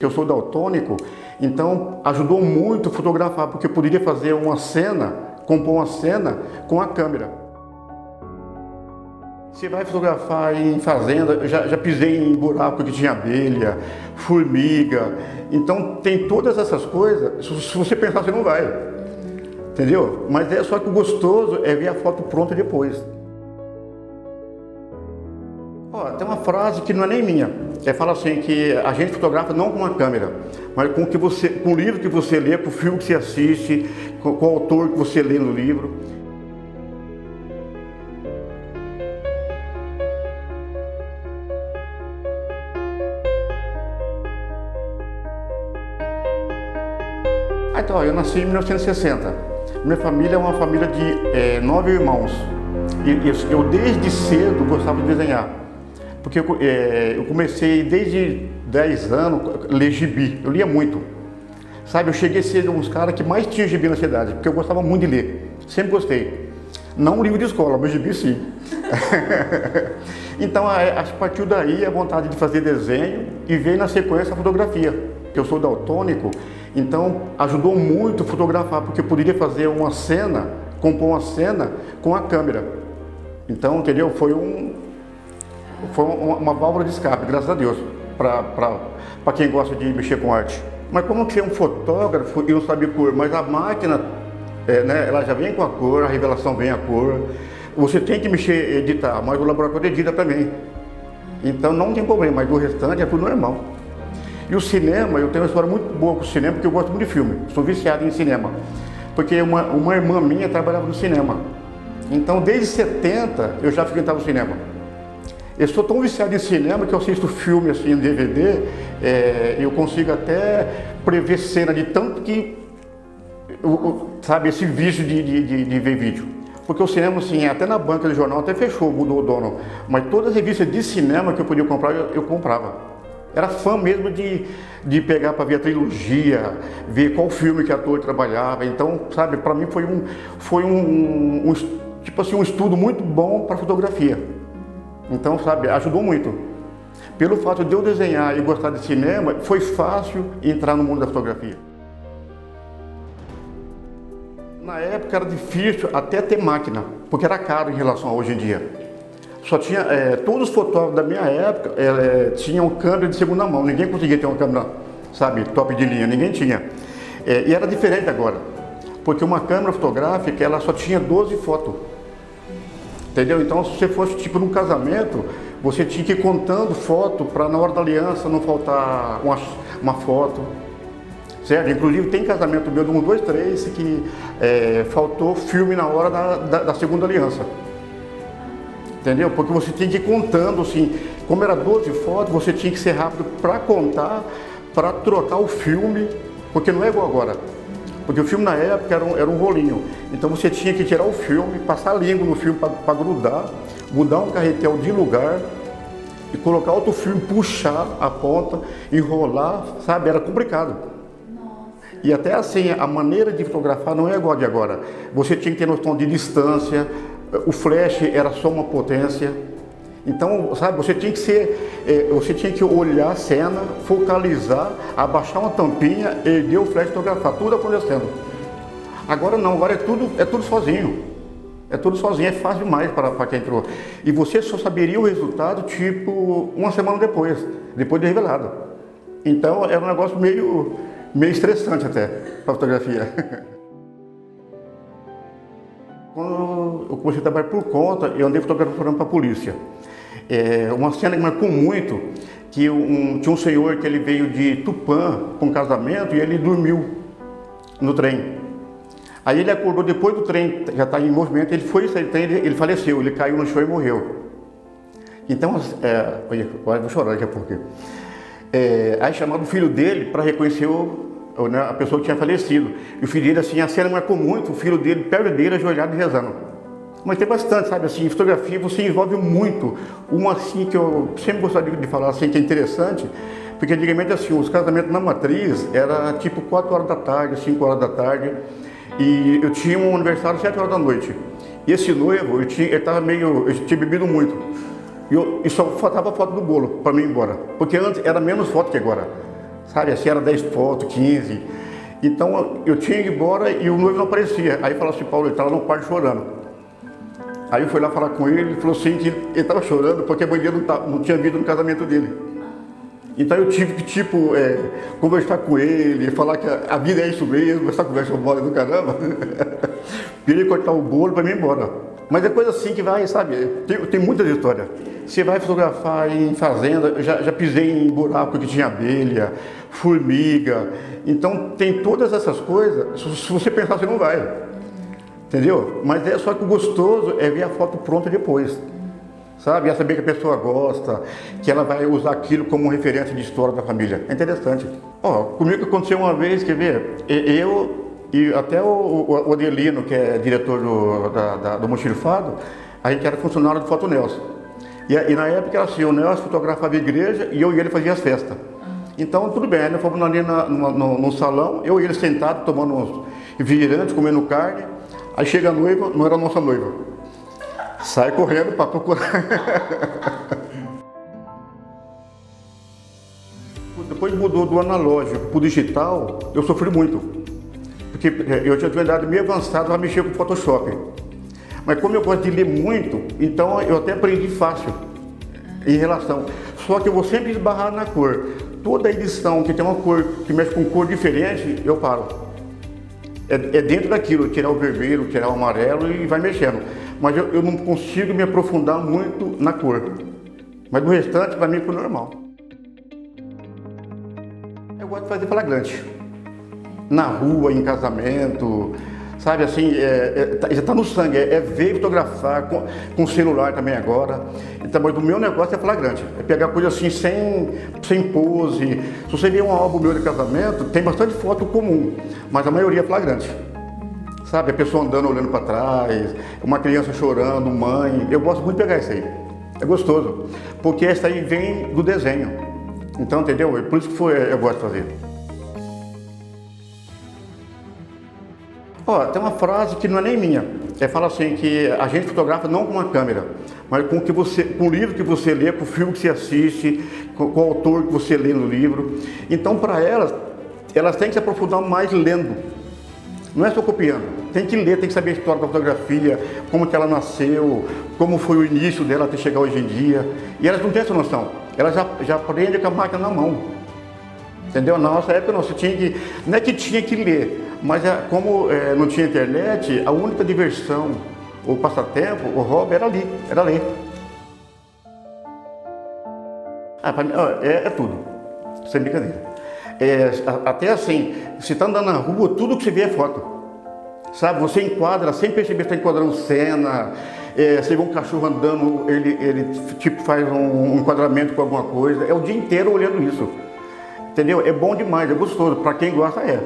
Eu sou daltônico, então ajudou muito fotografar, porque eu poderia fazer uma cena, compor uma cena com a câmera. Você vai fotografar em fazenda, eu já, já pisei em buraco que tinha abelha, formiga, então tem todas essas coisas, se você pensar você não vai, entendeu? Mas é só que o gostoso é ver a foto pronta depois. Ó, tem uma frase que não é nem minha. É fala assim que a gente fotografa não com uma câmera, mas com o que você, com o livro que você lê, com o filme que você assiste, com, com o autor que você lê no livro. Ah, então, eu nasci em 1960. Minha família é uma família de é, nove irmãos. E eu desde cedo gostava de desenhar. Porque eu, é, eu comecei desde 10 anos a ler gibi, eu lia muito. Sabe, eu cheguei a ser um dos caras que mais tinha gibi na cidade, porque eu gostava muito de ler, sempre gostei. Não um livro de escola, mas gibi sim. então, a, a partir daí, a vontade de fazer desenho e veio na sequência a fotografia. Eu sou daltônico, então ajudou muito fotografar, porque eu poderia fazer uma cena, compor uma cena com a câmera. Então, entendeu? Foi um, foi uma, válvula de escape, graças a Deus, para quem gosta de mexer com arte. Mas como que é um fotógrafo e não sabe cor, mas a máquina, é, né, ela já vem com a cor, a revelação vem a cor. Você tem que mexer, editar, mas o laboratório edita também. Então não tem problema, mas do restante é tudo normal. E o cinema, eu tenho uma história muito boa com o cinema, porque eu gosto muito de filme, sou viciado em cinema. Porque uma, uma irmã minha trabalhava no cinema. Então desde 70 eu já frequentava o cinema. Eu sou tão viciado em cinema que eu assisto filme assim em DVD, é, eu consigo até prever cena de tanto que, sabe, esse vício de, de, de, ver vídeo. Porque o cinema, assim, até na banca de jornal até fechou, mudou o dono. Mas todas as revistas de cinema que eu podia comprar, eu, eu comprava. Era fã mesmo de, de pegar para ver a trilogia, ver qual filme que ator trabalhava. Então, sabe, para mim foi um, foi um, um, tipo assim, um estudo muito bom para fotografia. Então, sabe, ajudou muito. Pelo fato de eu desenhar e gostar de cinema, foi fácil entrar no mundo da fotografia. Na época era difícil até ter máquina, porque era caro em relação a hoje em dia. Só tinha, é, todos os fotógrafos da minha época é, tinham câmera de segunda mão, ninguém conseguia ter uma câmera, sabe, top de linha, ninguém tinha. É, e era diferente agora, porque uma câmera fotográfica ela só tinha 12 fotos. Entendeu? Então, se você fosse tipo num casamento, você tinha que ir contando foto para na hora da aliança não faltar uma, uma foto. Certo? Inclusive tem casamento meu de um, dois, três que é, faltou filme na hora da, da, da, segunda aliança. Entendeu? Porque você tinha que ir contando, assim, como era 12 fotos, você tinha que ser rápido para contar, para trocar o filme, porque não é igual agora. Porque o filme na época era um, era um rolinho. Então você tinha que tirar o filme, passar a língua no filme para grudar, mudar um carretel de lugar e colocar outro filme, puxar a ponta, enrolar, sabe? Era complicado. E até assim, a maneira de fotografar não é igual de agora. Você tinha que ter noção de distância, o flash era só uma potência. Então, sabe, você tinha que ser, é, você tinha que olhar a cena, focalizar, abaixar uma tampinha, erguer o flash fotografar, tudo acontecendo. Agora não, agora é tudo, é tudo sozinho. É tudo sozinho, é fácil demais para, para quem entrou. E você só saberia o resultado, tipo, uma semana depois, depois de revelado. Então, era um negócio meio, meio estressante até, para a fotografia. Quando eu comecei a trabalhar por conta, eu andei fotografando para a polícia. É, uma cena que marcou muito, que um, tinha um senhor que ele veio de Tupã com casamento e ele dormiu no trem. Aí ele acordou depois do trem, já está em movimento, ele foi sair trem, ele, faleceu, ele caiu no chão e morreu. Então, é, vou chorar daqui a pouco. É, aí chamaram o filho dele para reconhecer o, né, a pessoa que tinha falecido. E o filho dele, assim, a cena marcou muito, o filho dele perto dele, ajoelhado e rezando. Mas tem bastante, sabe, assim, fotografia você envolve muito. Uma assim que eu sempre gostaria de falar assim, que é interessante, porque antigamente assim, os casamentos na matriz era tipo 4 horas da tarde, 5 horas da tarde, e eu tinha um aniversário 7 horas da noite. E esse noivo, eu tinha, ele tava meio, eu tinha bebido muito. E, eu, e só faltava foto do bolo para mim ir embora. Porque antes era menos foto que agora. sabe? Assim era 10 fotos, 15. Então eu tinha que ir embora e o noivo não aparecia. Aí falou assim, Paulo, ele estava no quarto chorando. Aí eu fui lá falar com ele, ele falou assim que ele estava chorando porque a mãe dele não, tá, não tinha vindo no casamento dele. Então eu tive que, tipo, é, conversar com ele, falar que a, a, vida é isso mesmo, essa conversa mole do caramba. Queria cortar o bolo para mim ir embora. Mas é coisa assim que vai, sabe? Tem, tem muitas histórias. Você vai fotografar em fazenda, já, já pisei em buraco que tinha abelha, formiga. Então tem todas essas coisas. Se você pensar, você não vai. Entendeu? Mas é só que o gostoso é ver a foto pronta depois. Sabe? É saber que a pessoa gosta, que ela vai usar aquilo como referência de história da família. É interessante. Ó, comigo aconteceu uma vez, quer ver? Eu e até o, Adelino, que é diretor do, da, da, do Mochilfado, a gente era funcionário do Foto Nelson. E, e, na época era assim, o Nelson fotografava a igreja e eu e ele fazia as festas. Então tudo bem, nós fomos ali na, no, no, no, salão, eu e ele sentados, tomando uns refrigerantes, comendo carne. Aí chega a noiva, não era a nossa noiva. Sai correndo para procurar. Depois mudou do analógico para o digital, eu sofri muito. Porque eh, eu tinha uma meio avançada para mexer com Photoshop. Mas como eu gosto de ler muito, então eu até aprendi fácil em relação. Só que eu vou sempre esbarrar na cor. Toda edição que tem uma cor que mexe com cor diferente, eu paro. É, é dentro daquilo, tirar o vermelho, tirar o amarelo e vai mexendo. Mas eu, eu não consigo me aprofundar muito na cor. Mas do restante, para mim, é normal. Eu gosto de fazer flagrante. Na rua, em casamento, sabe assim, é, é, já está no sangue, é, é, ver fotografar com, com celular também agora. Então, mas o meu negócio é flagrante, é pegar coisa assim sem, sem pose. Se você ver um álbum meu de casamento, tem bastante foto comum, mas a maioria é flagrante. Sabe, a pessoa andando olhando para trás, uma criança chorando, mãe. Eu gosto muito de pegar isso aí. É gostoso, porque essa aí vem do desenho. Então, entendeu? É por isso que foi, eu gosto de fazer. Ó, tem uma frase que não é nem minha. É fala assim que a gente fotografa não com uma câmera, mas com que você, com o livro que você lê, com o filme que você assiste, com, com o autor que você lê no livro. Então, para elas, elas têm que se aprofundar mais lendo. Não é só copiando. Tem que ler, tem que saber a história da fotografia, como que ela nasceu, como foi o início dela até chegar hoje em dia. E elas não têm essa noção. Elas já, já aprendem com a máquina na mão. Entendeu? Na nossa época não, você tinha que. Não é que tinha que ler, mas é, como é, não tinha internet, a única diversão, o passatempo, o hobby era ali, era ler. Ah, mim, é, é, tudo, sem brincadeira. É, até assim, você está andando na rua, tudo que você vê é foto. Sabe, você enquadra, sem perceber que está enquadrando cena, é, você vê um cachorro andando, ele, ele tipo faz um enquadramento com alguma coisa, é o dia inteiro olhando isso. Entendeu? É bom demais, é gostoso, para quem gosta é.